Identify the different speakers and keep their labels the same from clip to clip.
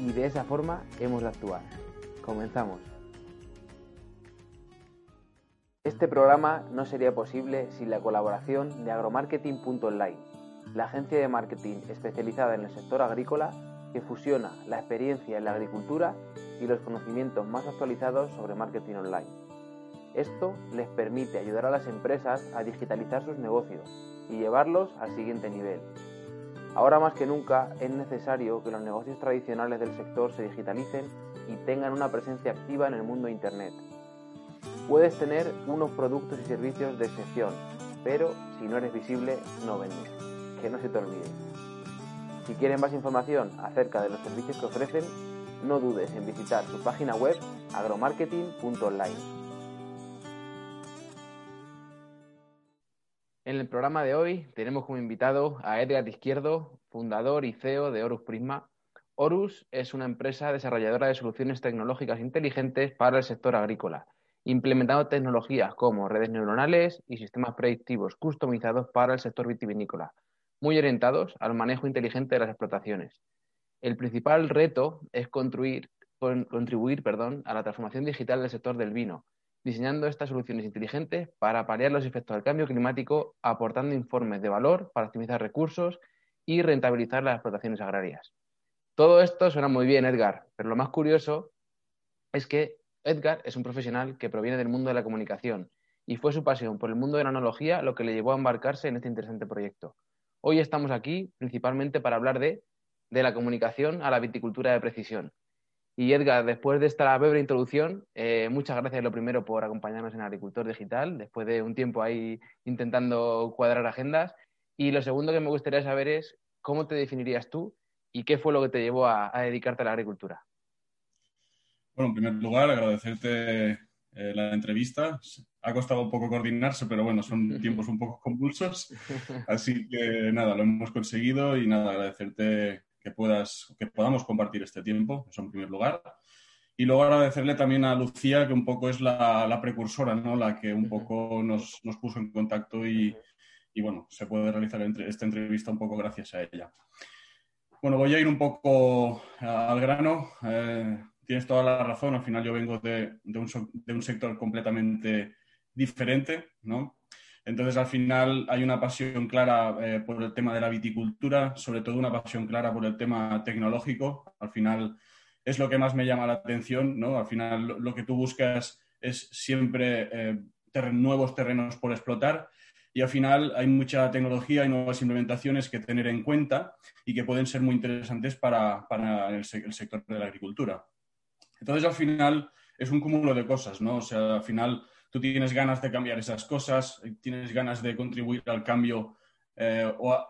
Speaker 1: Y de esa forma hemos de actuar. Comenzamos. Este programa no sería posible sin la colaboración de agromarketing.online, la agencia de marketing especializada en el sector agrícola que fusiona la experiencia en la agricultura y los conocimientos más actualizados sobre marketing online. Esto les permite ayudar a las empresas a digitalizar sus negocios y llevarlos al siguiente nivel. Ahora más que nunca es necesario que los negocios tradicionales del sector se digitalicen y tengan una presencia activa en el mundo Internet. Puedes tener unos productos y servicios de excepción, pero si no eres visible, no vendes. Que no se te olvide. Si quieren más información acerca de los servicios que ofrecen, no dudes en visitar su página web agromarketing.online. En el programa de hoy tenemos como invitado a Edgar Izquierdo, fundador y CEO de Horus Prisma. Horus es una empresa desarrolladora de soluciones tecnológicas inteligentes para el sector agrícola, implementando tecnologías como redes neuronales y sistemas predictivos customizados para el sector vitivinícola, muy orientados al manejo inteligente de las explotaciones. El principal reto es contribuir, contribuir a la transformación digital del sector del vino, diseñando estas soluciones inteligentes para paliar los efectos del cambio climático, aportando informes de valor para optimizar recursos y rentabilizar las explotaciones agrarias. Todo esto suena muy bien, Edgar, pero lo más curioso es que Edgar es un profesional que proviene del mundo de la comunicación y fue su pasión por el mundo de la analogía lo que le llevó a embarcarse en este interesante proyecto. Hoy estamos aquí principalmente para hablar de, de la comunicación a la viticultura de precisión, y Edgar, después de esta breve introducción, eh, muchas gracias lo primero por acompañarnos en Agricultor Digital, después de un tiempo ahí intentando cuadrar agendas. Y lo segundo que me gustaría saber es cómo te definirías tú y qué fue lo que te llevó a, dedicarte a la agricultura.
Speaker 2: Bueno, en primer lugar, agradecerte eh, la entrevista. Ha costado un poco coordinarse, pero bueno, son tiempos un poco convulsos. Así que nada, lo hemos conseguido y nada, agradecerte que, puedas, que podamos compartir este tiempo, eso en primer lugar. Y luego agradecerle también a Lucía, que un poco es la, precursora, ¿no? la que un poco nos, puso en contacto y, bueno, se puede realizar esta entrevista un poco gracias a ella. Bueno, voy a ir un poco al grano. Eh, tienes toda la razón, al final yo vengo de, de, un, de un sector completamente diferente, ¿no? Entonces, al final hay una pasión clara eh, por el tema de la viticultura, sobre todo una pasión clara por el tema tecnológico. Al final es lo que más me llama la atención, ¿no? Al final lo, que tú buscas es siempre eh, nuevos terrenos por explotar y al final hay mucha tecnología y nuevas implementaciones que tener en cuenta y que pueden ser muy interesantes para, el, sector de la agricultura. Entonces, al final es un cúmulo de cosas, ¿no? O sea, al final tú tienes ganas de cambiar esas cosas, tienes ganas de contribuir al cambio eh, o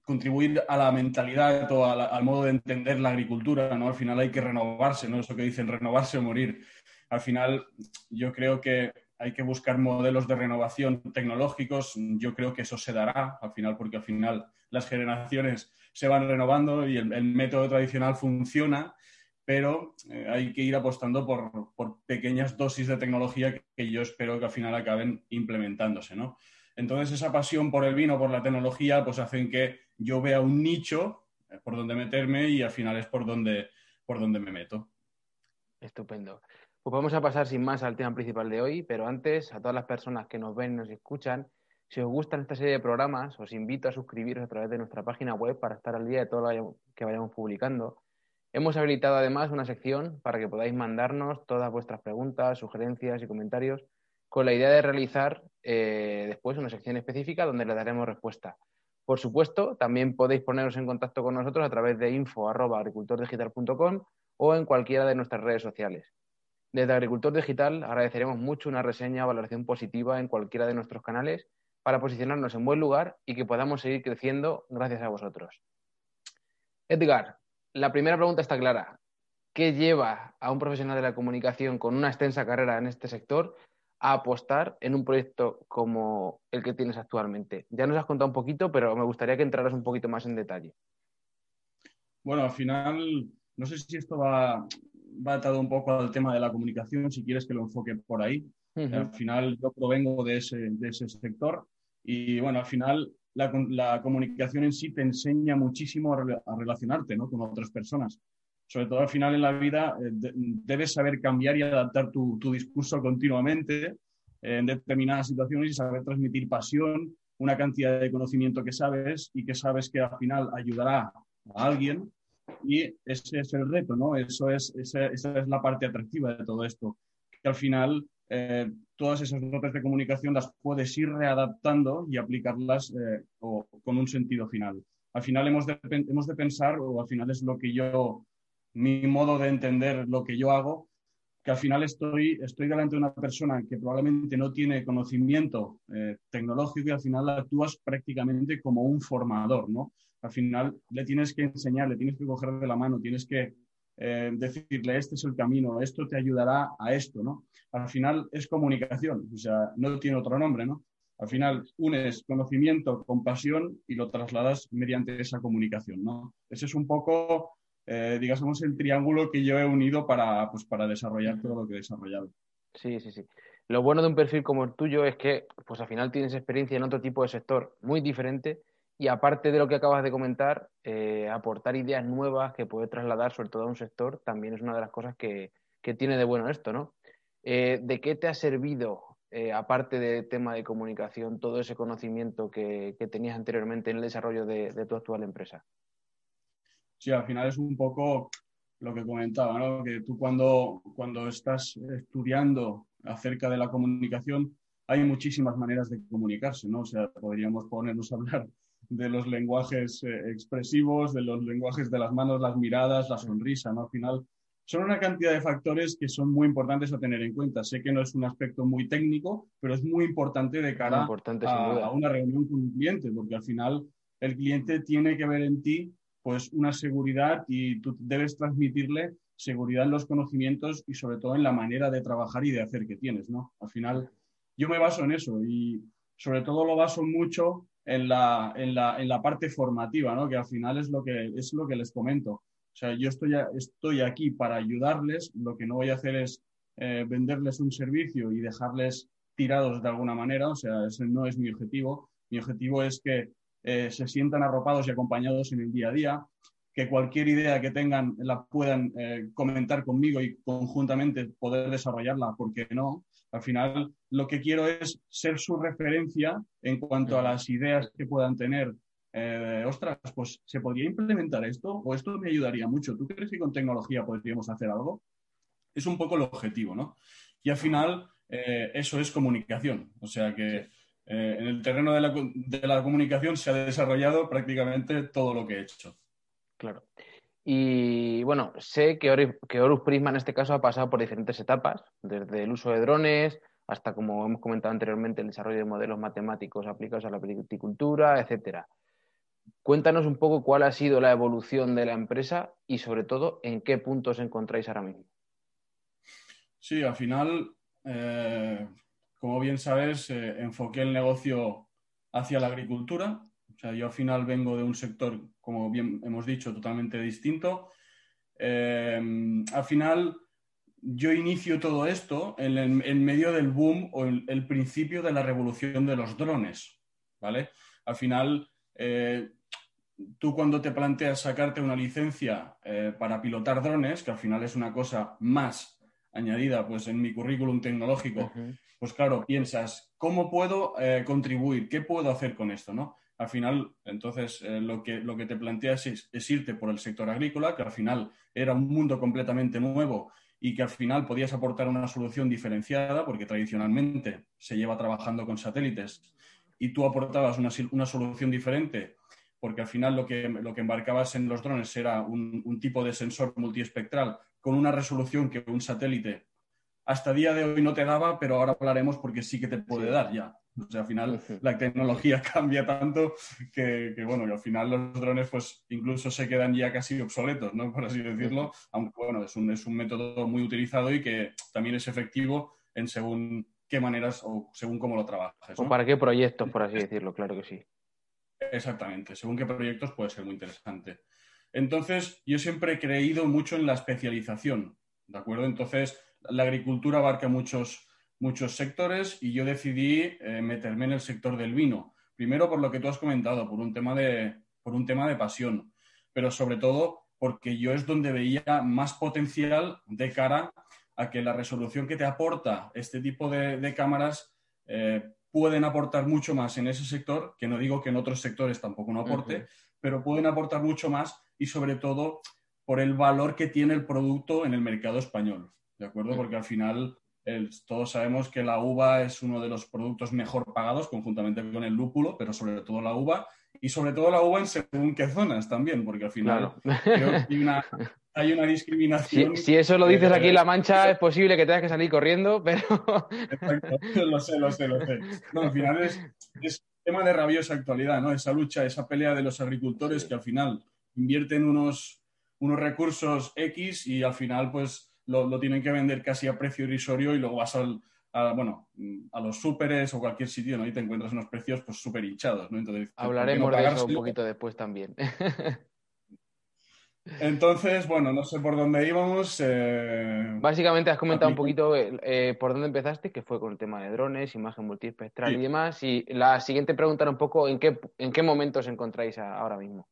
Speaker 2: contribuir a la mentalidad o al modo de entender la agricultura, ¿no? Al final hay que renovarse, ¿no? Eso que dicen, renovarse o morir. Al final yo creo que hay que buscar modelos de renovación tecnológicos. Yo creo que eso se dará al final, porque al final las generaciones se van renovando y el método tradicional funciona pero eh, hay que ir apostando por, pequeñas dosis de tecnología que, yo espero que al final acaben implementándose, ¿no? Entonces, esa pasión por el vino, por la tecnología, pues hacen que yo vea un nicho eh, por donde meterme y al final es por donde, por donde me meto.
Speaker 1: Estupendo. Pues vamos a pasar sin más al tema principal de hoy, pero antes, a todas las personas que nos ven y nos escuchan, si os gustan esta serie de programas, os invito a suscribiros a través de nuestra página web para estar al día de todo lo que vayamos publicando Hemos habilitado además una sección para que podáis mandarnos todas vuestras preguntas, sugerencias y comentarios con la idea de realizar eh, después una sección específica donde le daremos respuesta. Por supuesto, también podéis poneros en contacto con nosotros a través de info.agricultordigital.com o en cualquiera de nuestras redes sociales. Desde Agricultor Digital agradeceremos mucho una reseña o valoración positiva en cualquiera de nuestros canales para posicionarnos en buen lugar y que podamos seguir creciendo gracias a vosotros. Edgar, la primera pregunta está clara. ¿Qué lleva a un profesional de la comunicación con una extensa carrera en este sector a apostar en un proyecto como el que tienes actualmente? Ya nos has contado un poquito, pero me gustaría que entraras un poquito más en detalle.
Speaker 2: Bueno, al final, no sé si esto va, va atado un poco al tema de la comunicación, si quieres que lo enfoque por ahí. Al final, yo provengo de ese, de ese sector y, bueno, al final la, comunicación en sí te enseña muchísimo a, relacionarte ¿no? con otras personas sobre todo al final en la vida, eh, debes saber cambiar y adaptar tu, discurso continuamente eh, en determinadas situaciones y saber transmitir pasión, una cantidad de conocimiento que sabes y que sabes que al final ayudará a alguien. Y ese es el reto, ¿no? Eso es, esa, es la parte atractiva de todo esto. Que al final eh, todas esas notas de comunicación las puedes ir readaptando y aplicarlas con un sentido final. Al final hemos de, hemos de pensar, o al final es lo que yo mi modo de entender lo que yo hago, que al final estoy, estoy delante de una persona que probablemente no tiene conocimiento eh, tecnológico y al final actúas prácticamente como un formador, ¿no? Al final le tienes que enseñar, le tienes que coger de la mano, tienes que eh, decirle, este es el camino, esto te ayudará a esto, ¿no? Al final es comunicación, o sea, no tiene otro nombre, ¿no? Al final unes conocimiento con pasión y lo trasladas mediante esa comunicación, ¿no? Ese es un poco eh, digamos, el triángulo que yo he unido para, pues, para desarrollar todo lo que he desarrollado.
Speaker 1: Sí, sí, sí. Lo bueno de un perfil como el tuyo es que, pues al final tienes experiencia en otro tipo de sector muy diferente y aparte de lo que acabas de comentar, eh, aportar ideas nuevas que puede trasladar sobre todo a un sector también es una de las cosas que, tiene de bueno esto, ¿no? Eh, ¿De qué te ha servido, aparte del tema de comunicación, todo ese conocimiento que, tenías anteriormente en el desarrollo de tu actual empresa?
Speaker 2: sí, al final es un poco lo que comentaba, ¿no? Que tú cuando, cuando estás estudiando acerca de la comunicación, hay muchísimas maneras de comunicarse, ¿no? O sea, podríamos ponernos a hablar de los lenguajes eh, expresivos, de los lenguajes de las manos, las miradas, la sonrisa, ¿no? Al final son una cantidad de factores que son muy importantes a tener en cuenta. Sé que no es un aspecto muy técnico, pero es muy importante de cara a, a, una reunión con un cliente, porque al final el cliente tiene que ver en ti pues una seguridad y tú debes transmitirle seguridad en los conocimientos y sobre todo en la manera de trabajar y de hacer que tienes, ¿no? Al final, yo me baso en eso y sobre todo lo baso mucho en la, en la, en la parte formativa, ¿no? Que al final es lo que, es lo que les comento. O sea, yo estoy, estoy aquí para ayudarles, lo que no voy a hacer es eh, venderles un servicio y dejarles tirados de alguna manera, o sea, ese no es mi objetivo. Mi objetivo es que eh, se sientan arropados y acompañados en el día a día, que cualquier idea que tengan la puedan eh, comentar conmigo y conjuntamente poder desarrollarla, ¿por qué no? Al final, lo que quiero es ser su referencia en cuanto a las ideas que puedan tener. Eh, ostras, pues ¿se podría implementar esto? ¿O esto me ayudaría mucho? ¿Tú crees que con tecnología podríamos hacer algo? Es un poco el objetivo, ¿no? Y al final, eso es comunicación. O sea que eh, en el terreno de la, comunicación se ha desarrollado prácticamente todo lo que he hecho.
Speaker 1: Claro. Y bueno, sé que, Horus Prisma en este caso ha pasado por diferentes etapas, desde el uso de drones hasta, como hemos comentado anteriormente, el desarrollo de modelos matemáticos aplicados a la viticultura, etcétera. Cuéntanos un poco cuál ha sido la evolución de la empresa y, sobre todo, en qué puntos os encontráis ahora mismo.
Speaker 2: Sí, al final, eh, como bien sabes, eh, enfoqué el negocio hacia la agricultura. O sea, yo al final vengo de un sector, como bien hemos dicho, totalmente distinto. Eh, al final, yo inicio todo esto en, medio del boom o en el principio de la revolución de los drones. ¿Vale? Al final, eh, tú cuando te planteas sacarte una licencia para pilotar drones, que al final es una cosa más añadida pues, en mi currículum tecnológico, pues claro, piensas, ¿cómo puedo eh, contribuir? ¿Qué puedo hacer con esto? ¿no? Al final, entonces, eh, lo, que, lo que te planteas es, irte por el sector agrícola, que al final era un mundo completamente nuevo y que al final podías aportar una solución diferenciada, porque tradicionalmente se lleva trabajando con satélites y tú aportabas una, una solución diferente, porque al final lo que, lo que embarcabas en los drones era un, un tipo de sensor multiespectral con una resolución que un satélite hasta día de hoy no te daba, pero ahora hablaremos porque sí que te puede dar ya. O sea, al final la tecnología cambia tanto que, bueno, y al final los drones pues incluso se quedan ya casi obsoletos, ¿no? Por así decirlo, aunque bueno, es un, es un método muy utilizado y que también es efectivo en según qué maneras o según cómo lo trabajes.
Speaker 1: O para qué proyectos, por así decirlo, claro que sí.
Speaker 2: Exactamente, según qué proyectos puede ser muy interesante. Entonces, yo siempre he creído mucho en la especialización, ¿de acuerdo? Entonces, la agricultura abarca muchos muchos sectores y yo decidí eh, meterme en el sector del vino. Primero por lo que tú has comentado, por un tema de, por un tema de pasión, pero sobre todo porque yo es donde veía más potencial de cara a que la resolución que te aporta este tipo de, cámaras eh, pueden aportar mucho más en ese sector, que no digo que en otros sectores tampoco no aporte, pero pueden aportar mucho más y sobre todo por el valor que tiene el producto en el mercado español, ¿de acuerdo? Porque al final todos sabemos que la uva es uno de los productos mejor pagados conjuntamente con el lúpulo, pero sobre todo la uva y sobre todo la uva en según qué zonas también, porque al final creo que hay una, discriminación.
Speaker 1: Si, eso lo dices aquí en La Mancha, es posible que tengas que salir corriendo, pero...
Speaker 2: Exacto, lo sé, lo sé, lo sé. No, al final es, es tema de rabiosa actualidad, ¿no? Esa lucha, esa pelea de los agricultores que al final invierten unos, unos recursos X y al final, pues lo, tienen que vender casi a precio irrisorio y luego vas al, a, bueno, a los súperes o cualquier sitio ¿no? y te encuentras unos precios pues súper hinchados. ¿no?
Speaker 1: Entonces, Hablaremos de eso un poquito después también.
Speaker 2: Entonces, bueno, no sé por dónde íbamos. Eh,
Speaker 1: Básicamente has comentado un poquito eh, por dónde empezaste, que fue con el tema de drones, imagen multiespectral y demás. Y la siguiente pregunta era un poco en qué, en qué momento os encontráis ahora mismo.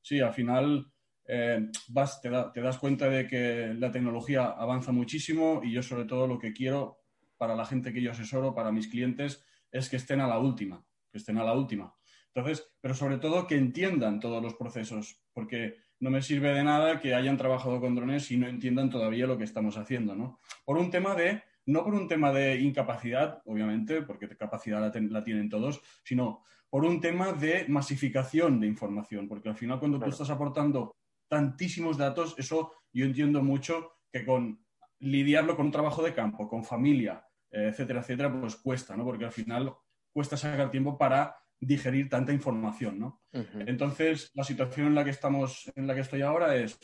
Speaker 2: Sí, al final eh, vas, te, das cuenta de que la tecnología avanza muchísimo y yo sobre todo lo que quiero para la gente que yo asesoro, para mis clientes, es que estén a la última, que estén a la última. Entonces, pero sobre todo que entiendan todos los procesos, porque no me sirve de nada que hayan trabajado con drones y no entiendan todavía lo que estamos haciendo, ¿no? Por un tema de, no por un tema de incapacidad, obviamente, porque capacidad la, tienen todos, sino por un tema de masificación de información, porque al final cuando tú estás aportando tantísimos datos, eso yo entiendo mucho que con lidiarlo con un trabajo de campo, con familia, eh, etcétera, etcétera, pues cuesta, ¿no? Porque al final cuesta sacar tiempo para digerir tanta información, ¿no? Entonces, la situación en la que estamos, en la que estoy ahora es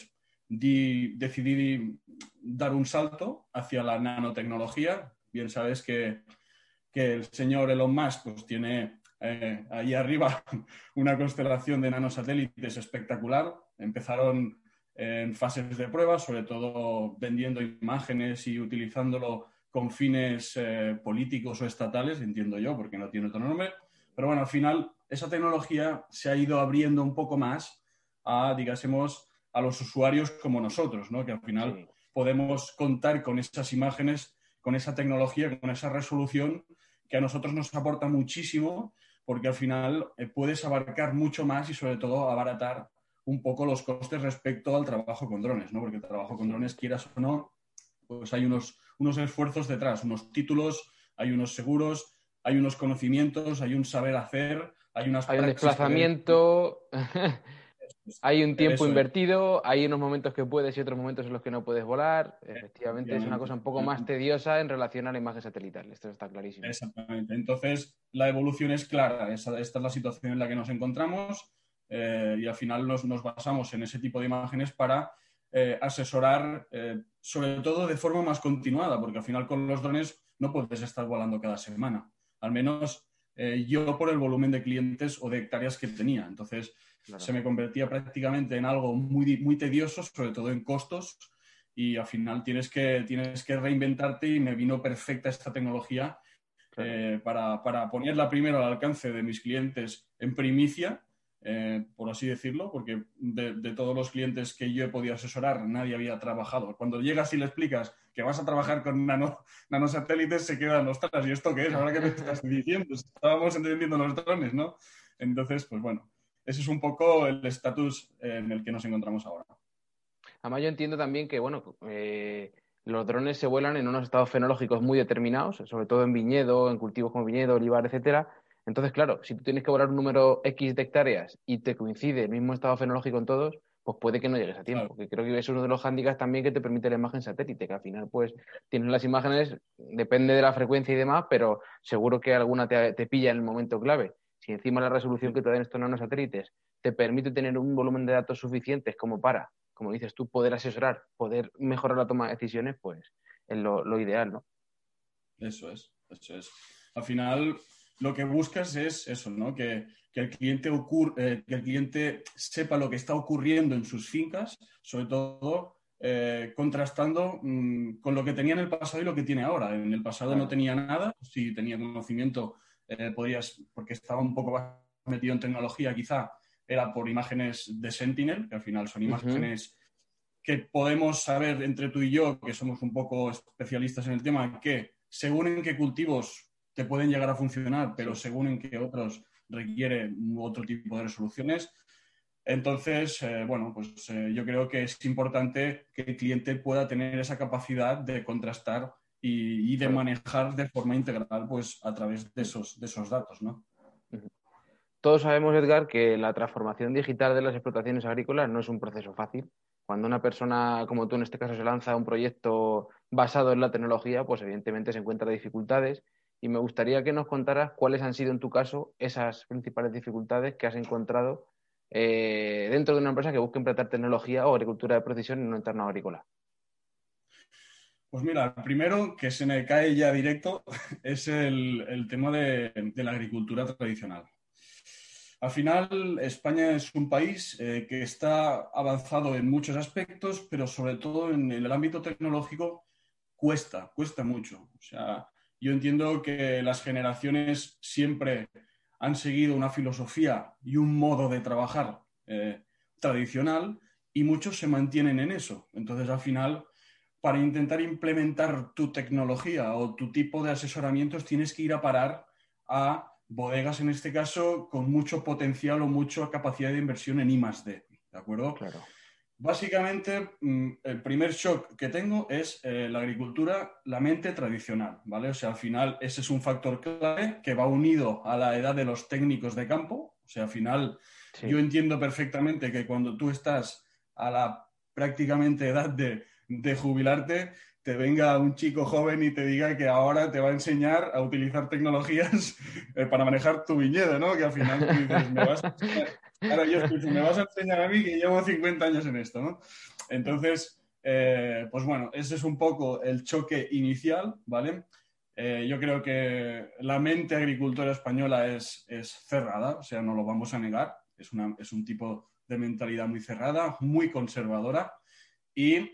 Speaker 2: decidir dar un salto hacia la nanotecnología. Bien sabes que, que el señor Elon Musk pues, tiene eh, ahí arriba una constelación de nanosatélites espectacular. Empezaron en fases de prueba, sobre todo vendiendo imágenes y utilizándolo con fines eh, políticos o estatales, entiendo yo, porque no tiene otro nombre. Pero bueno, al final esa tecnología se ha ido abriendo un poco más a, digásemos, a los usuarios como nosotros, ¿no? que al final podemos contar con esas imágenes, con esa tecnología, con esa resolución que a nosotros nos aporta muchísimo porque al final eh, puedes abarcar mucho más y sobre todo abaratar un poco los costes respecto al trabajo con drones, ¿no? Porque el trabajo con drones, quieras o no, pues hay unos, unos esfuerzos detrás, unos títulos, hay unos seguros, hay unos conocimientos, hay un saber hacer, hay unas
Speaker 1: Hay un desplazamiento, hay un tiempo invertido, hay unos momentos que puedes y otros momentos en los que no puedes volar. Efectivamente, es una cosa un poco más tediosa en relación a la imagen satelital. Esto está clarísimo.
Speaker 2: Exactamente. Entonces, la evolución es clara. Esta, es la situación en la que nos encontramos. Eh, y al final nos, basamos en ese tipo de imágenes para eh, asesorar, eh, sobre todo de forma más continuada, porque al final con los drones no puedes estar volando cada semana, al menos yo por el volumen de clientes o de hectáreas que tenía. Entonces se me convertía prácticamente en algo muy, muy tedioso, sobre todo en costos, y al final tienes que, tienes que reinventarte y me vino perfecta esta tecnología para, para ponerla primero al alcance de mis clientes en primicia eh, por así decirlo, porque de, todos los clientes que yo he podido asesorar, nadie había trabajado. Cuando llegas y le explicas que vas a trabajar con nano, nanosatélites, se quedan, ostras, ¿y esto qué es? Ahora que me estás diciendo, estábamos entendiendo los drones, ¿no? Entonces, pues bueno, ese es un poco el estatus en el que nos encontramos ahora.
Speaker 1: Además, yo entiendo también que, bueno, eh, los drones se vuelan en unos estados fenológicos muy determinados, sobre todo en viñedo, en cultivos como viñedo, olivar, etcétera. Entonces, claro, si tú tienes que volar un número X de hectáreas y te coincide el mismo estado fenológico en todos, pues puede que no llegues a tiempo. Porque creo que es uno de los hándicaps también que te permite la imagen satélite, que al final, pues, tienes las imágenes, depende de la frecuencia y demás, pero seguro que alguna te, te pilla en el momento clave. Si encima la resolución que te dan estos nanosatélites te permite tener un volumen de datos suficientes como para, como dices tú, poder asesorar, poder mejorar la toma de decisiones, pues es lo, ideal, ¿no?
Speaker 2: Eso es, eso es. Al final, lo que buscas es eso, ¿no? Que, el cliente eh, que el cliente sepa lo que está ocurriendo en sus fincas, sobre todo eh, contrastando mm, con lo que tenía en el pasado y lo que tiene ahora. En el pasado no tenía nada, si tenía conocimiento, eh, podrías, porque estaba un poco más metido en tecnología, quizá era por imágenes de Sentinel, que al final son imágenes que podemos saber entre tú y yo, que somos un poco especialistas en el tema, que según en qué cultivos te pueden llegar a funcionar, pero según en qué otros requiere otro tipo de resoluciones. Entonces, eh, bueno, pues eh, yo creo que es importante que el cliente pueda tener esa capacidad de contrastar y, de manejar de forma integral, pues a través de esos, de esos datos, ¿no?
Speaker 1: Todos sabemos, Edgar, que la transformación digital de las explotaciones agrícolas no es un proceso fácil. Cuando una persona como tú en este caso se lanza a un proyecto basado en la tecnología, pues evidentemente se encuentra dificultades y me gustaría que nos contaras cuáles han sido en tu caso esas principales dificultades que has encontrado eh, dentro de una empresa que busque implantar tecnología o agricultura de precisión en un entorno agrícola.
Speaker 2: Pues mira, primero que se me cae ya directo es el, tema de la agricultura tradicional. Al final, España es un país eh, que está avanzado en muchos aspectos, pero sobre todo en, el ámbito tecnológico cuesta, cuesta mucho. O sea, yo entiendo que las generaciones siempre han seguido una filosofía y un modo de trabajar eh, tradicional y muchos se mantienen en eso. Entonces, al final, para intentar implementar tu tecnología o tu tipo de asesoramientos, tienes que ir a parar a bodegas en este caso con mucho potencial o mucha capacidad de inversión en I D, ¿de acuerdo?
Speaker 1: Claro.
Speaker 2: Básicamente, mm, el primer shock que tengo es eh, la agricultura, la mente tradicional, ¿vale? O sea, al final ese es un factor clave que va unido a la edad de los técnicos de campo. O sea, al final yo entiendo perfectamente que cuando tú estás a la prácticamente edad de, de jubilarte, te venga un chico joven y te diga que ahora te va a enseñar a utilizar tecnologías eh, para manejar tu viñedo, ¿no? Que al final tú dices, me vas a enseñar, claro, yo escucho, me vas a enseñar a mí que llevo 50 años en esto, ¿no? Entonces, eh, pues bueno, ese es un poco el choque inicial, ¿vale? Eh, yo creo que la mente agricultora española es, es, cerrada, o sea, no lo vamos a negar, es, una, es un tipo de mentalidad muy cerrada, muy conservadora y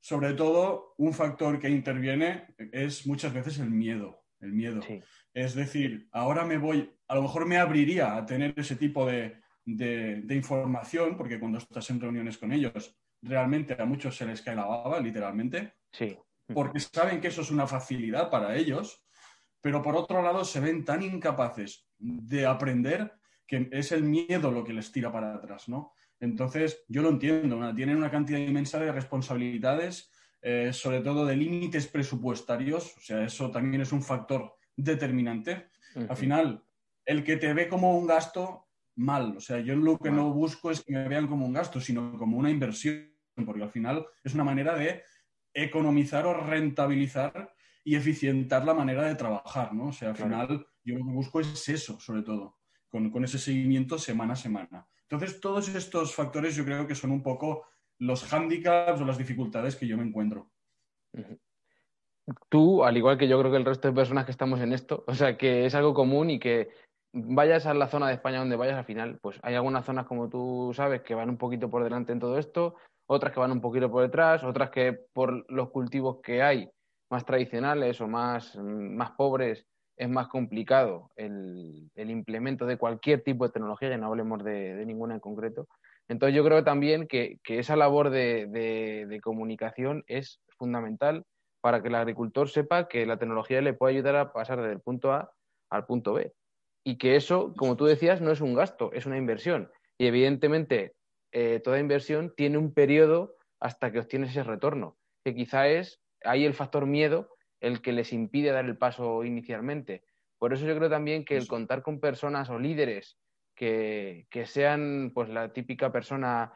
Speaker 2: sobre todo, un factor que interviene es muchas veces el miedo. El miedo. Es decir, ahora me voy, a lo mejor me abriría a tener ese tipo de, información, porque cuando estás en reuniones con ellos, realmente a muchos se les cae la baba, literalmente.
Speaker 1: Sí.
Speaker 2: Porque saben que eso es una facilidad para ellos, pero por otro lado se ven tan incapaces de aprender que es el miedo lo que les tira para atrás, ¿no? Entonces, yo lo entiendo, tienen una cantidad inmensa de responsabilidades, eh, sobre todo de límites presupuestarios, o sea, eso también es un factor determinante. Al final, el que te ve como un gasto, mal, o sea, yo lo que no busco es que me vean como un gasto, sino como una inversión, porque al final es una manera de economizar o rentabilizar y eficientar la manera de trabajar, ¿no? O sea, al final yo lo que busco es eso, sobre todo, con, con ese seguimiento semana a semana. Entonces, todos estos factores yo creo que son un poco los hándicaps o las dificultades que yo me encuentro.
Speaker 1: Tú, al igual que yo creo que el resto de personas que estamos en esto, o sea, que es algo común y que vayas a la zona de España donde vayas al final, pues hay algunas zonas, como tú sabes, que van un poquito por delante en todo esto, otras que van un poquito por detrás, otras que por los cultivos que hay más tradicionales o más, más pobres, es más complicado el, implemento de cualquier tipo de tecnología, ya no hablemos de, ninguna en concreto. Entonces yo creo también que, esa labor de, comunicación es fundamental para que el agricultor sepa que la tecnología le puede ayudar a pasar del punto A al punto B. y que eso, como tú decías, no es un gasto, es una inversión. Y evidentemente, eh, toda inversión tiene un periodo hasta que obtienes ese retorno, que quizá es ahí el factor miedo el que les impide dar el paso inicialmente. Por eso yo creo también que el contar con personas o líderes que, sean pues la típica persona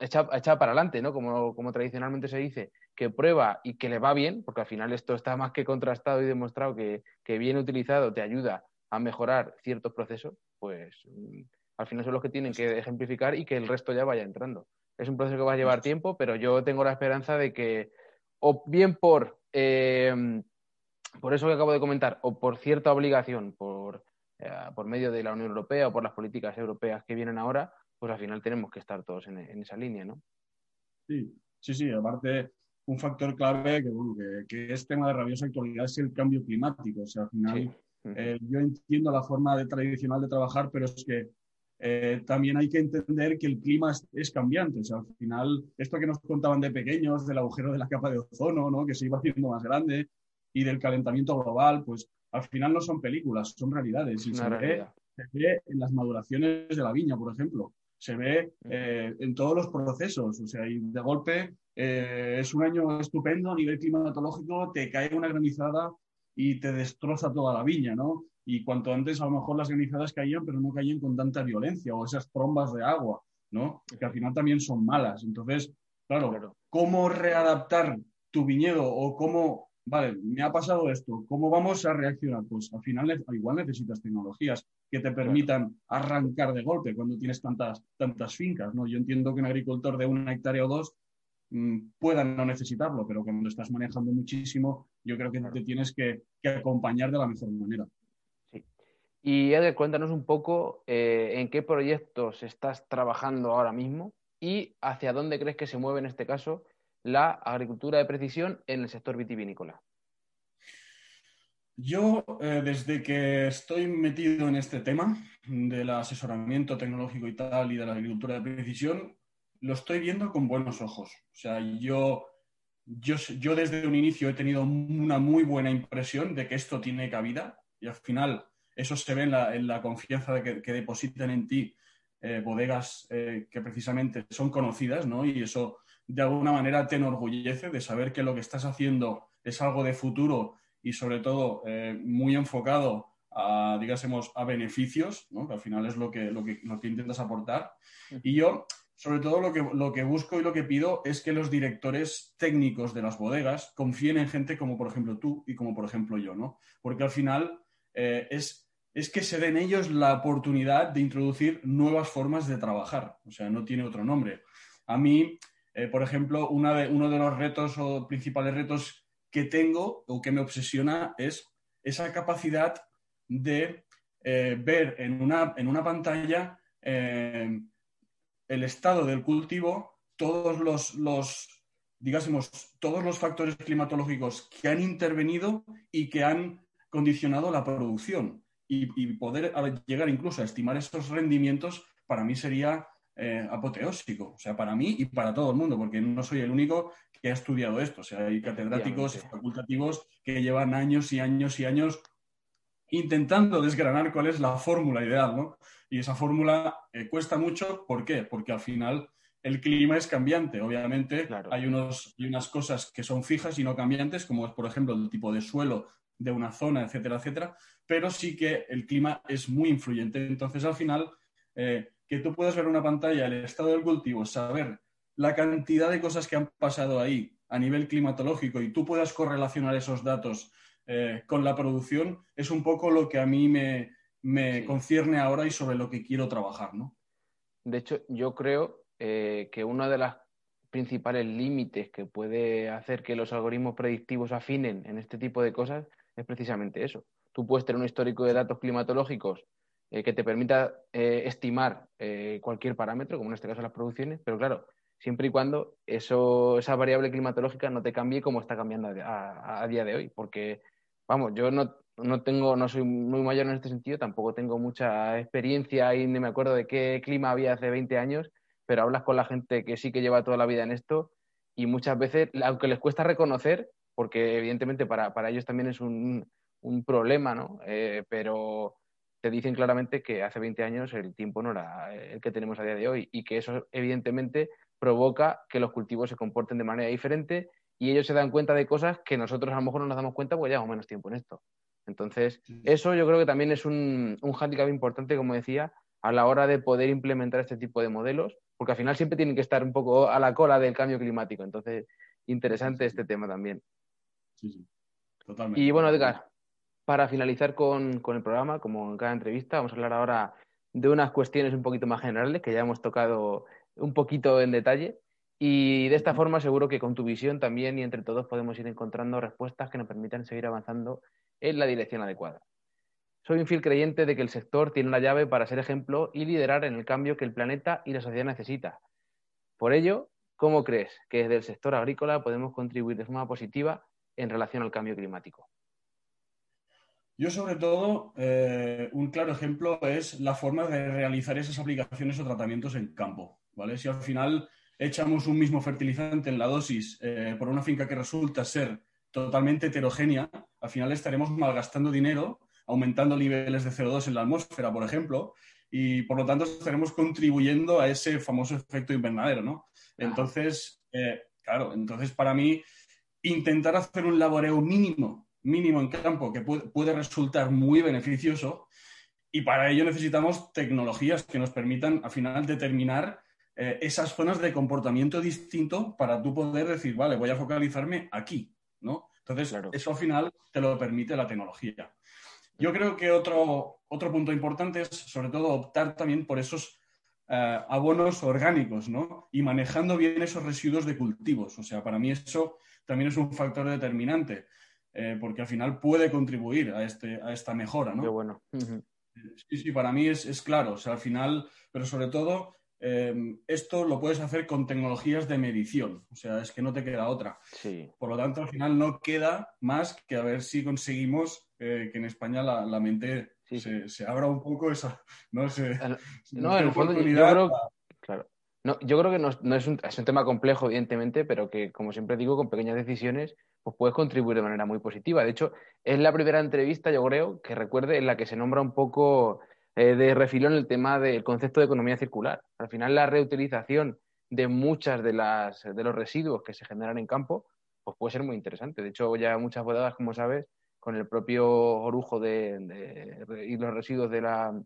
Speaker 1: echada, para adelante, ¿no? Como, como tradicionalmente se dice, que prueba y que le va bien, porque al final esto está más que contrastado y demostrado que, que bien utilizado te ayuda a mejorar ciertos procesos, pues mm, al final son los que tienen que ejemplificar y que el resto ya vaya entrando. Es un proceso que va a llevar tiempo, pero yo tengo la esperanza de que, o bien por, eh, por eso que acabo de comentar, o por cierta obligación, por, eh, por medio de la Unión Europea o por las políticas europeas que vienen ahora, pues al final tenemos que estar todos en, esa línea, ¿no?
Speaker 2: Sí, sí, sí. Aparte, un factor clave que, bueno, que, es tema de rabiosa actualidad es el cambio climático. O sea, al final eh, yo entiendo la forma de, tradicional de trabajar, pero es que eh, también hay que entender que el clima es, cambiante. O sea, al final, esto que nos contaban de pequeños, del agujero de la capa de ozono, ¿no? que se iba haciendo más grande, y del calentamiento global, pues al final no son películas, son realidades. Y se ve, en las maduraciones de la viña, por ejemplo. Se ve eh, en todos los procesos. O sea, y de golpe es un año estupendo a nivel climatológico, te cae una granizada y te destroza toda la viña, ¿no? Y cuanto antes a lo mejor las granizadas caían, pero no caían con tanta violencia, o esas trombas de agua, ¿no? Que al final también son malas. Entonces, claro, ¿cómo readaptar tu viñedo o cómo, vale, me ha pasado esto, ¿cómo vamos a reaccionar? Pues al final igual necesitas tecnologías que te permitan arrancar de golpe cuando tienes tantas, tantas fincas, ¿no? Yo entiendo que un agricultor de una hectárea o dos Mm, puedan no necesitarlo, pero cuando estás manejando muchísimo, yo creo que te tienes que, acompañar de la mejor manera.
Speaker 1: Sí. Y Edgar, cuéntanos un poco eh, en qué proyectos estás trabajando ahora mismo y hacia dónde crees que se mueve en este caso la agricultura de precisión en el sector vitivinícola.
Speaker 2: Yo, eh, desde que estoy metido en este tema del asesoramiento tecnológico y tal y de la agricultura de precisión, lo estoy viendo con buenos ojos. O sea, yo, yo, yo desde un inicio he tenido una muy buena impresión de que esto tiene cabida y al final eso se ve en la, en la confianza de que, que, depositan en ti eh, bodegas eh, que precisamente son conocidas, ¿no? Y eso de alguna manera te enorgullece de saber que lo que estás haciendo es algo de futuro y sobre todo eh, muy enfocado a, digásemos, a beneficios, ¿no? que al final es lo que, lo que, lo que intentas aportar. Y yo sobre todo lo que, lo que busco y lo que pido es que los directores técnicos de las bodegas confíen en gente como por ejemplo tú y como por ejemplo yo, ¿no? Porque al final eh, es, es que se den ellos la oportunidad de introducir nuevas formas de trabajar, o sea, no tiene otro nombre. A mí, eh, por ejemplo, una de, uno de los retos o principales retos que tengo o que me obsesiona es esa capacidad de eh, ver en una, en una pantalla el estado del cultivo, todos los, digásemos, todos los factores climatológicos que han intervenido y que han condicionado la producción. Y, poder llegar incluso a estimar esos rendimientos, para mí sería eh, apoteósico. O sea, para mí y para todo el mundo, porque no soy el único que ha estudiado esto. O sea, hay catedráticos y facultativos que llevan años y años y años intentando desgranar cuál es la fórmula ideal, ¿no? Y esa fórmula eh, cuesta mucho, ¿por qué? Porque al final el clima es cambiante. Obviamente hay, unos, unas cosas que son fijas y no cambiantes, como es, por ejemplo, el tipo de suelo de una zona, etcétera, etcétera, pero sí que el clima es muy influyente. Entonces, al final, eh, que tú puedas ver una pantalla, el estado del cultivo, saber la cantidad de cosas que han pasado ahí a nivel climatológico y tú puedas correlacionar esos datos eh, con la producción, es un poco lo que a mí me, me concierne ahora y sobre lo que quiero trabajar, ¿no?
Speaker 1: De hecho, yo creo eh, que uno de los principales límites que puede hacer que los algoritmos predictivos afinen en este tipo de cosas es precisamente eso. Tú puedes tener un histórico de datos climatológicos eh, que te permita eh, estimar cualquier parámetro, como en este caso las producciones, pero claro, siempre y cuando eso, esa variable climatológica no te cambie como está cambiando a, a día de hoy, porque, vamos, yo no, no tengo, no soy muy mayor en este sentido, tampoco tengo mucha experiencia y ni me acuerdo de qué clima había hace 20 años, pero hablas con la gente que sí que lleva toda la vida en esto y muchas veces, aunque les cuesta reconocer, porque evidentemente para, ellos también es un, problema, ¿no? Eh, pero te dicen claramente que hace 20 años el tiempo no era el que tenemos a día de hoy y que eso evidentemente provoca que los cultivos se comporten de manera diferente y ellos se dan cuenta de cosas que nosotros a lo mejor no nos damos cuenta porque llevamos menos tiempo en esto. Entonces, eso yo creo que también es un, un hándicap importante, como decía, a la hora de poder implementar este tipo de modelos, porque al final siempre tienen que estar un poco a la cola del cambio climático. Entonces, interesante este tema también.
Speaker 2: Sí, sí, totalmente.
Speaker 1: Y bueno, Edgar, para finalizar con, con, el programa, como en cada entrevista, vamos a hablar ahora de unas cuestiones un poquito más generales que ya hemos tocado un poquito en detalle. Y de esta forma seguro que con tu visión también y entre todos podemos ir encontrando respuestas que nos permitan seguir avanzando en la dirección adecuada. Soy un fiel creyente de que el sector tiene una llave para ser ejemplo y liderar en el cambio que el planeta y la sociedad necesita. Por ello, ¿cómo crees que desde el sector agrícola podemos contribuir de forma positiva en relación al cambio climático?
Speaker 2: Yo, sobre todo, eh, un claro ejemplo es la forma de realizar esas aplicaciones o tratamientos en campo. ¿vale? Si al final echamos un mismo fertilizante en la dosis eh, por una finca que resulta ser totalmente heterogénea, al final estaremos malgastando dinero, aumentando niveles de CO2 en la atmósfera, por ejemplo, y por lo tanto estaremos contribuyendo a ese famoso efecto invernadero, ¿no? Entonces, eh, claro, entonces para mí intentar hacer un laboreo mínimo, mínimo en campo, que puede, resultar muy beneficioso, y para ello necesitamos tecnologías que nos permitan al final determinar eh, esas zonas de comportamiento distinto para tú poder decir, vale, voy a focalizarme aquí, ¿no? Entonces, eso al final te lo permite la tecnología. Yo creo que otro, otro punto importante es, sobre todo, optar también por esos eh, abonos orgánicos, ¿no? Y manejando bien esos residuos de cultivos. O sea, para mí eso también es un factor determinante, eh, porque al final puede contribuir a, este, a esta mejora, ¿no?
Speaker 1: Qué bueno.
Speaker 2: Sí, sí, para mí es, es claro. O sea, al final, pero sobre todo Em, esto lo puedes hacer con tecnologías de medición, o sea, es que no te queda otra. Por lo tanto, al final no queda más que a ver si conseguimos eh, que en España la, mente se, abra un poco esa, no sé,
Speaker 1: no, en el fondo yo creo, claro. No, yo creo que no, es, un, es, un, tema complejo, evidentemente, pero que, como siempre digo, con pequeñas decisiones, pues puedes contribuir de manera muy positiva. De hecho, es la primera entrevista, yo creo, que recuerde en la que se nombra un poco eh, de refilón el tema del concepto de economía circular. Al final, la reutilización de muchas de, las, de los residuos que se generan en campo, pues puede ser muy interesante. De hecho, ya muchas bodegas, como sabes, con el propio orujo de, y los residuos de la,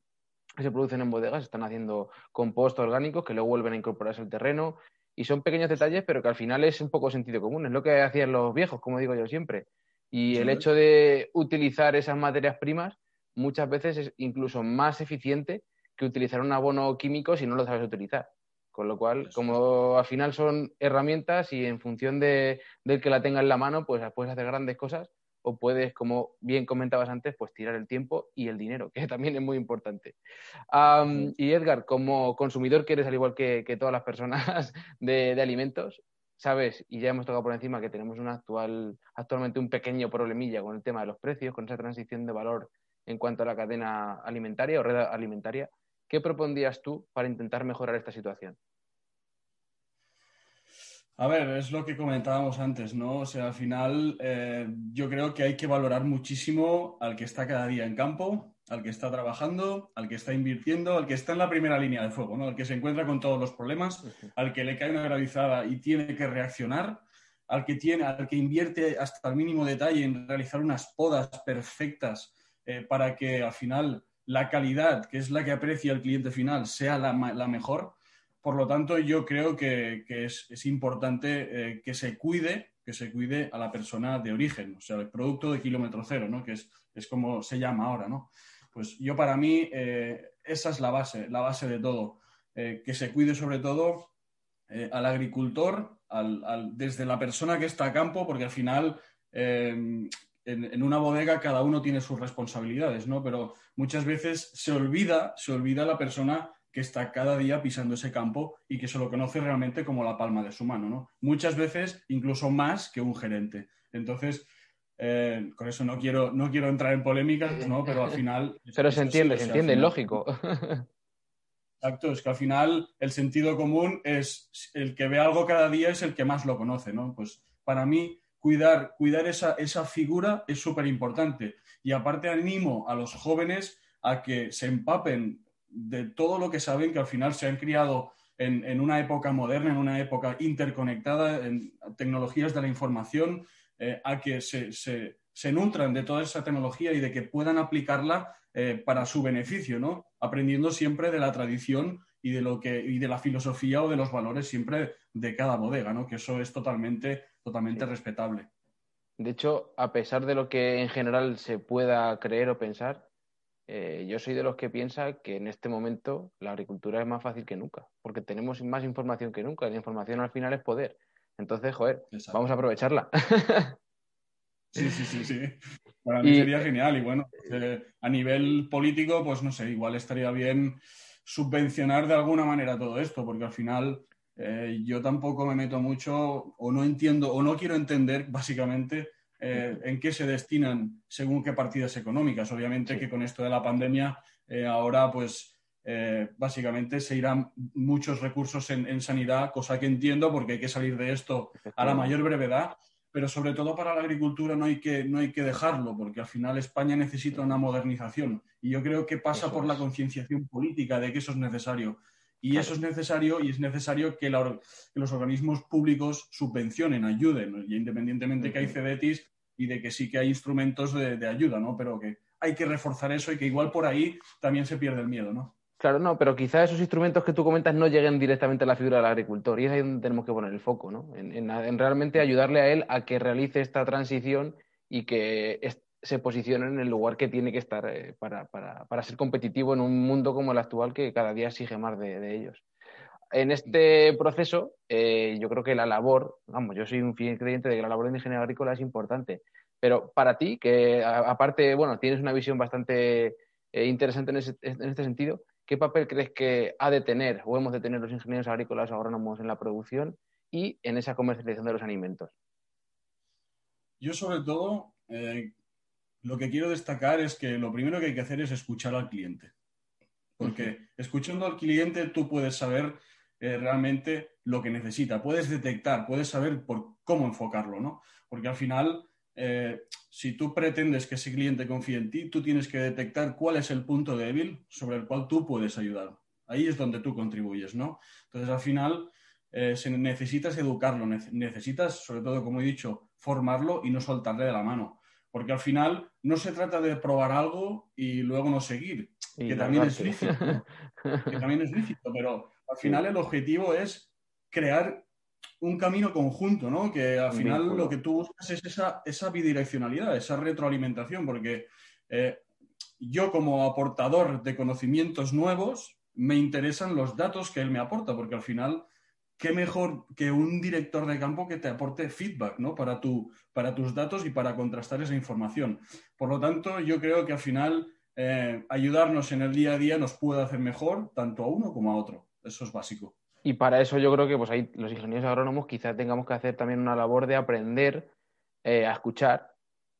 Speaker 1: que se producen en bodegas están haciendo compost orgánicos que luego vuelven a incorporarse al terreno. Y son pequeños detalles, pero que al final es un poco sentido común. Es lo que hacían los viejos, como digo yo siempre. Y el hecho de utilizar esas materias primas muchas veces es incluso más eficiente que utilizar un abono químico si no lo sabes utilizar. Con lo cual, como al final son herramientas y en función de, del que la tenga en la mano, pues puedes hacer grandes cosas o puedes, como bien comentabas antes, pues tirar el tiempo y el dinero, que también es muy importante. y Edgar, como consumidor que eres al igual que, todas las personas de, de, alimentos, sabes, y ya hemos tocado por encima que tenemos un actual, actualmente un pequeño problemilla con el tema de los precios, con esa transición de valor en cuanto a la cadena alimentaria o red alimentaria. ¿Qué propondrías tú para intentar mejorar esta situación?
Speaker 2: A ver, es lo que comentábamos antes, ¿no? O sea, al final eh, yo creo que hay que valorar muchísimo al que está cada día en campo, al que está trabajando, al que está invirtiendo, al que está en la primera línea de fuego, ¿no? Al que se encuentra con todos los problemas, al que le cae una gravizada y tiene que reaccionar, al que tiene, al que invierte hasta el mínimo detalle en realizar unas podas perfectas eh, para que al final la calidad, que es la que aprecia el cliente final, sea la, mejor. Por lo tanto, yo creo que, es, importante eh, que se cuide, que se cuide a la persona de origen, o sea, el producto de kilómetro cero, ¿no? Que es, como se llama ahora, ¿no? Pues yo para mí eh, esa es la base, la base de todo. que se cuide sobre todo al agricultor, desde la persona que está a campo, porque al final en, una bodega cada uno tiene sus responsabilidades, ¿no? Pero muchas veces se olvida, se olvida la persona que está cada día pisando ese campo y que se lo conoce realmente como la palma de su mano, ¿no? Muchas veces incluso más que un gerente. Entonces, eh, con eso no quiero, no quiero entrar en polémicas, ¿no? Pero al final...
Speaker 1: Pero se entiende, se entiende, lógico.
Speaker 2: Exacto, es que al final el sentido común es el que ve algo cada día es el que más lo conoce, ¿no? Pues para mí cuidar, cuidar esa, esa figura es súper importante. Y aparte animo a los jóvenes a que se empapen de todo lo que saben, que al final se han criado en, una época moderna, en una época interconectada, en tecnologías de la información, eh, a que se, se, nutran de toda esa tecnología y de que puedan aplicarla eh, para su beneficio, ¿no? Aprendiendo siempre de la tradición y de, lo que, y de la filosofía o de los valores siempre de cada bodega, ¿no? Que eso es totalmente, totalmente respetable.
Speaker 1: De hecho, a pesar de lo que en general se pueda creer o pensar, eh, yo soy de los que piensa que en este momento la agricultura es más fácil que nunca, porque tenemos más información que nunca. La información al final es poder. Entonces, joder, vamos a aprovecharla.
Speaker 2: sí, sí, sí, sí. Para mí sería genial. Y bueno, eh, a nivel político, pues no sé, igual estaría bien subvencionar de alguna manera todo esto, porque al final eh, yo tampoco me meto mucho o no entiendo o no quiero entender básicamente eh, en qué se destinan según qué partidas económicas. Obviamente que con esto de la pandemia eh, ahora pues básicamente se irán muchos recursos en, sanidad, cosa que entiendo porque hay que salir de esto a la mayor brevedad, pero sobre todo para la agricultura no hay que, no hay que dejarlo, porque al final España necesita una modernización. Y yo creo que pasa por la concienciación política de que eso es necesario. Y eso es necesario y es necesario que, los organismos públicos subvencionen, ayuden, y independientemente que hay CEDETIS y de que sí que hay instrumentos de, ayuda, ¿no? Pero que hay que reforzar eso y que igual por ahí también se pierde el miedo, ¿no?
Speaker 1: Claro, no, pero quizás esos instrumentos que tú comentas no lleguen directamente a la figura del agricultor y es ahí donde tenemos que poner el foco, ¿no? En, realmente ayudarle a él a que realice esta transición y que se posicione en el lugar que tiene que estar eh, para, ser competitivo en un mundo como el actual que cada día exige más de, ellos. En este proceso, eh, yo creo que la labor, vamos, yo soy un fiel creyente de que la labor de ingeniero agrícola es importante, pero para ti, que aparte, bueno, tienes una visión bastante eh, interesante en, este sentido, ¿qué papel crees que ha de tener o hemos de tener los ingenieros agrícolas agrónomos en la producción y en esa comercialización de los alimentos?
Speaker 2: Yo sobre todo lo que quiero destacar es que lo primero que hay que hacer es escuchar al cliente. Porque escuchando al cliente tú puedes saber eh, realmente lo que necesita, puedes detectar, puedes saber por cómo enfocarlo, ¿no? Porque al final, eh, si tú pretendes que ese cliente confíe en ti, tú tienes que detectar cuál es el punto débil sobre el cual tú puedes ayudar. Ahí es donde tú contribuyes, ¿no? Entonces, al final, eh, necesitas educarlo, necesitas, sobre todo, como he dicho, formarlo y no soltarle de la mano porque al final no se trata de probar algo y luego no seguir, que también es lícito, que también es lícito, pero al final el objetivo es crear un camino conjunto, ¿no? Que al final lo que tú buscas es esa, esa bidireccionalidad, esa retroalimentación, porque eh, yo como aportador de conocimientos nuevos me interesan los datos que él me aporta, porque al final qué mejor que un director de campo que te aporte feedback ¿no? para, tu, para tus datos y para contrastar esa información. Por lo tanto, yo creo que al final eh, ayudarnos en el día a día nos puede hacer mejor tanto a uno como a otro. Eso es básico.
Speaker 1: Y para eso yo creo que pues, ahí los ingenieros agrónomos quizás tengamos que hacer también una labor de aprender eh, a escuchar,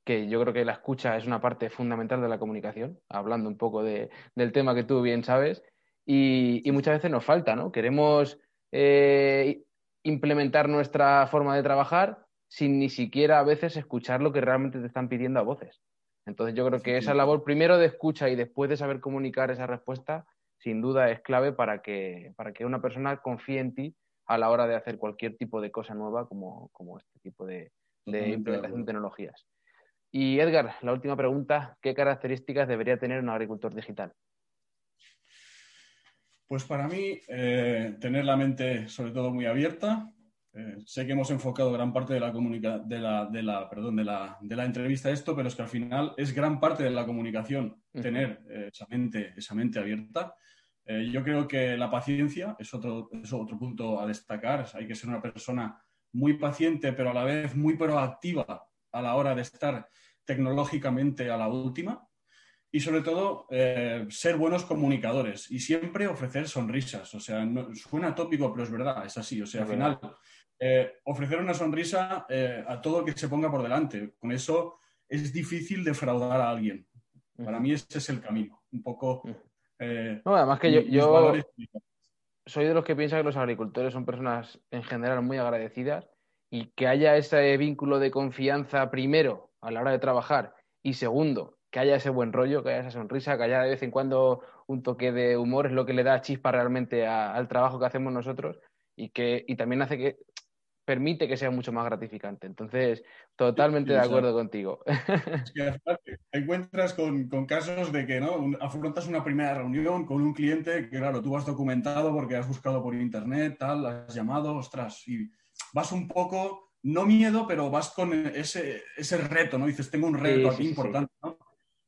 Speaker 1: que yo creo que la escucha es una parte fundamental de la comunicación, hablando un poco de, del tema que tú bien sabes, y, y muchas veces nos falta, ¿no? Queremos eh, implementar nuestra forma de trabajar sin ni siquiera a veces escuchar lo que realmente te están pidiendo a voces. Entonces yo creo que esa labor primero de escucha y después de saber comunicar esa respuesta, sin duda es clave para que, para que una persona confíe en ti a la hora de hacer cualquier tipo de cosa nueva como, como este tipo de, de implementación de tecnologías. Y Edgar, la última pregunta, ¿qué características debería tener un agricultor digital?
Speaker 2: Pues para mí, eh, tener la mente sobre todo muy abierta. Eh, sé que hemos enfocado gran parte de la, de la, de la, perdón, de la, de la entrevista a esto, pero es que al final es gran parte de la comunicación tener eh, esa, mente, esa mente abierta. yo creo que la paciencia es otro, es otro punto a destacar. hay que ser una persona muy paciente, pero a la vez muy proactiva a la hora de estar tecnológicamente a la última y sobre todo eh, ser buenos comunicadores y siempre ofrecer sonrisas. O sea, suena tópico, pero es verdad, es así. O sea, al final, eh, ofrecer una sonrisa eh, a todo el que se ponga por delante. Con eso es difícil defraudar a alguien. Para mí ese es el camino. Un poco...
Speaker 1: no, además que yo, yo soy de los que piensan que los agricultores son personas en general muy agradecidas y que haya ese vínculo de confianza primero a la hora de trabajar y segundo que haya ese buen rollo, que haya esa sonrisa, que haya de vez en cuando un toque de humor es lo que le da chispa realmente al trabajo que hacemos nosotros y que y también hace que permite que sea mucho más gratificante. Entonces, totalmente de acuerdo contigo.
Speaker 2: Es que te encuentras con, casos de que ¿no? afrontas una primera reunión con un cliente que, claro, tú has documentado porque has buscado por internet, tal, has llamado, ostras, y vas un poco, no miedo, pero vas con ese, ese reto, ¿no? Dices, tengo un reto aquí importante, ¿no?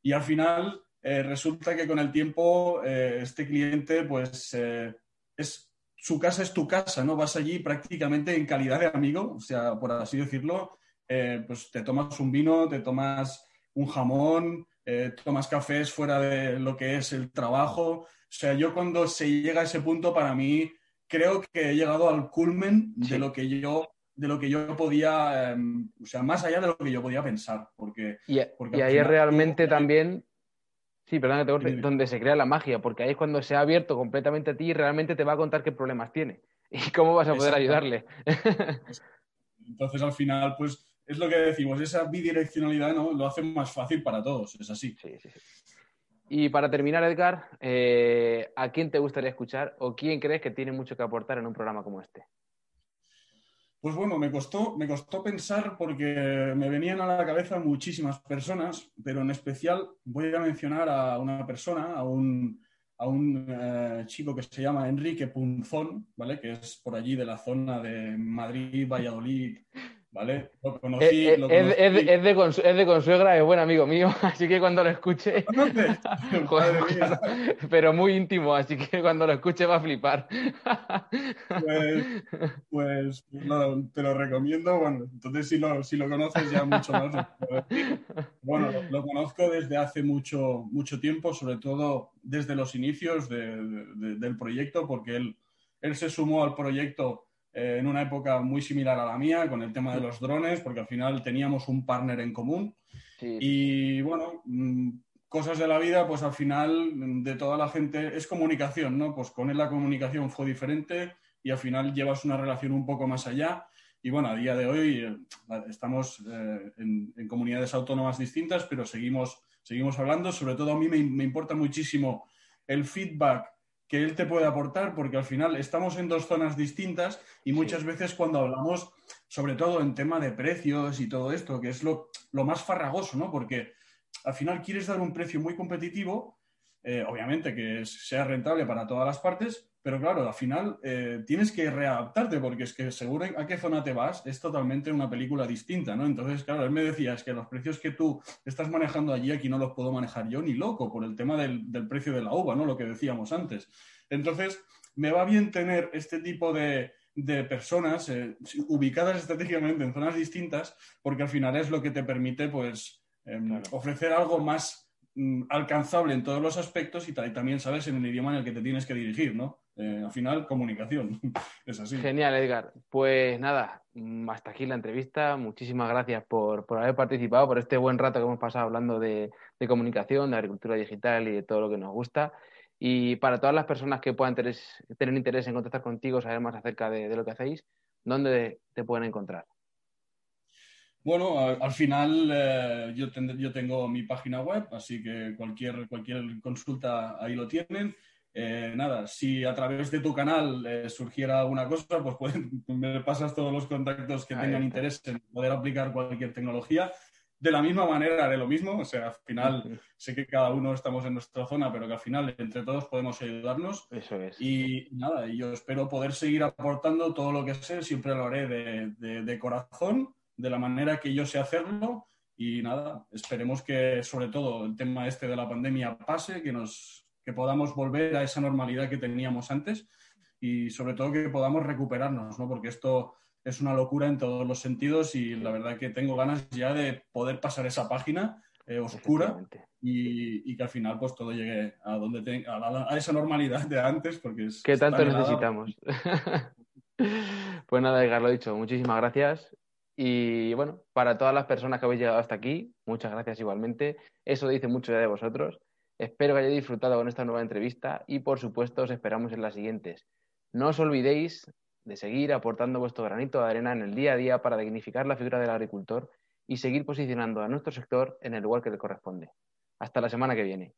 Speaker 2: Y al final eh, resulta que con el tiempo eh, este cliente, pues, eh, es su casa es tu casa, ¿no? Vas allí prácticamente en calidad de amigo, o sea, por así decirlo, pues te tomas un vino, te tomas un jamón, tomas cafés fuera de lo que es el trabajo. O sea, yo cuando se llega a ese punto, para mí, creo que he llegado al culmen de lo que yo de lo que yo podía, em, o sea, más allá de lo que yo podía pensar, porque...
Speaker 1: Y, ahí realmente también Sí, perdón donde se crea la magia, porque ahí es cuando se ha abierto completamente a ti y realmente te va a contar qué problemas tiene y cómo vas a poder ayudarle.
Speaker 2: Entonces, al final, pues es lo que decimos, esa bidireccionalidad ¿no? lo hace más fácil para todos, es así. Sí, sí, sí.
Speaker 1: Y para terminar, Edgar, eh, ¿a quién te gustaría escuchar o quién crees que tiene mucho que aportar en un programa como este?
Speaker 2: Pues bueno, me costó, me costó pensar porque me venían a la cabeza muchísimas personas, pero en especial voy a mencionar a una persona, a un, a un eh, chico que se llama Enrique Punzón, ¿vale? Que es por allí de la zona de Madrid, Valladolid, ¿vale?
Speaker 1: Lo conocí. Eh, eh, es, de, es, de, consuegra, es buen amigo mío, así que cuando lo escuche. pero muy íntimo, así que cuando lo escuche va a flipar.
Speaker 2: pues, pues no, te lo recomiendo. Bueno, entonces si lo, si lo conoces ya mucho más. Bueno, lo, conozco desde hace mucho, mucho tiempo, sobre todo desde los inicios del proyecto, porque él, él se sumó al proyecto eh, en una época muy similar a la mía, con el tema de los drones, porque al final teníamos un partner en común. Y bueno, mm, cosas de la vida, pues al final mm, de toda la gente es comunicación, ¿no? Pues con él la comunicación fue diferente y al final llevas una relación un poco más allá. Y bueno, a día de hoy eh, estamos eh, en, comunidades autónomas distintas, pero seguimos, seguimos hablando. Sobre todo a mí me, me importa muchísimo el feedback que él te puede aportar, porque al final estamos en dos zonas distintas y muchas veces cuando hablamos, sobre todo en tema de precios y todo esto, que es lo, lo más farragoso, ¿no? Porque al final quieres dar un precio muy competitivo, eh, obviamente que sea rentable para todas las partes, pero claro, al final eh, tienes que readaptarte porque es que seguro a qué zona te vas es totalmente una película distinta, ¿no? Entonces, claro, él me decía, es que los precios que tú estás manejando allí, aquí no los puedo manejar yo ni loco por el tema del, precio de la uva, ¿no? Lo que decíamos antes. Entonces, me va bien tener este tipo de, personas eh, ubicadas estratégicamente en zonas distintas porque al final es lo que te permite, pues, em, ofrecer algo más alcanzable en todos los aspectos y, también sabes en el idioma en el que te tienes que dirigir, ¿no? Eh, al final, comunicación. es así.
Speaker 1: Genial, Edgar. Pues nada, mm, hasta aquí la entrevista. Muchísimas gracias por, haber participado, por este buen rato que hemos pasado hablando de, comunicación, de agricultura digital y de todo lo que nos gusta. Y para todas las personas que puedan tener, interés en contactar contigo, saber más acerca de, lo que hacéis, ¿dónde te pueden encontrar?
Speaker 2: Bueno, al, final eh, yo, yo, tengo mi página web, así que cualquier, cualquier consulta ahí lo tienen. Eh, nada, si a través de tu canal eh, surgiera alguna cosa, pues me pasas todos los contactos que tengan interés en poder aplicar cualquier tecnología. De la misma manera haré lo mismo, o sea, al final sé que cada uno estamos en nuestra zona, pero que al final entre todos podemos ayudarnos.
Speaker 1: Eso es.
Speaker 2: Y nada, yo espero poder seguir aportando todo lo que sé, siempre lo haré de, de corazón, de la manera que yo sé hacerlo. Y nada, esperemos que sobre todo el tema este de la pandemia pase, que nos, que podamos volver a esa normalidad que teníamos antes y sobre todo que podamos recuperarnos, ¿no? Porque esto es una locura en todos los sentidos y la verdad que tengo ganas ya de poder pasar esa página eh, oscura y, que al final pues todo llegue a donde a, esa normalidad de antes porque es
Speaker 1: que tanto necesitamos pues nada Edgar lo dicho muchísimas gracias y bueno para todas las personas que habéis llegado hasta aquí muchas gracias igualmente eso dice mucho ya de vosotros Espero que hayáis disfrutado con esta nueva entrevista y por supuesto os esperamos en las siguientes. No os olvidéis de seguir aportando vuestro granito de arena en el día a día para dignificar la figura del agricultor y seguir posicionando a nuestro sector en el lugar que le corresponde. Hasta la semana que viene.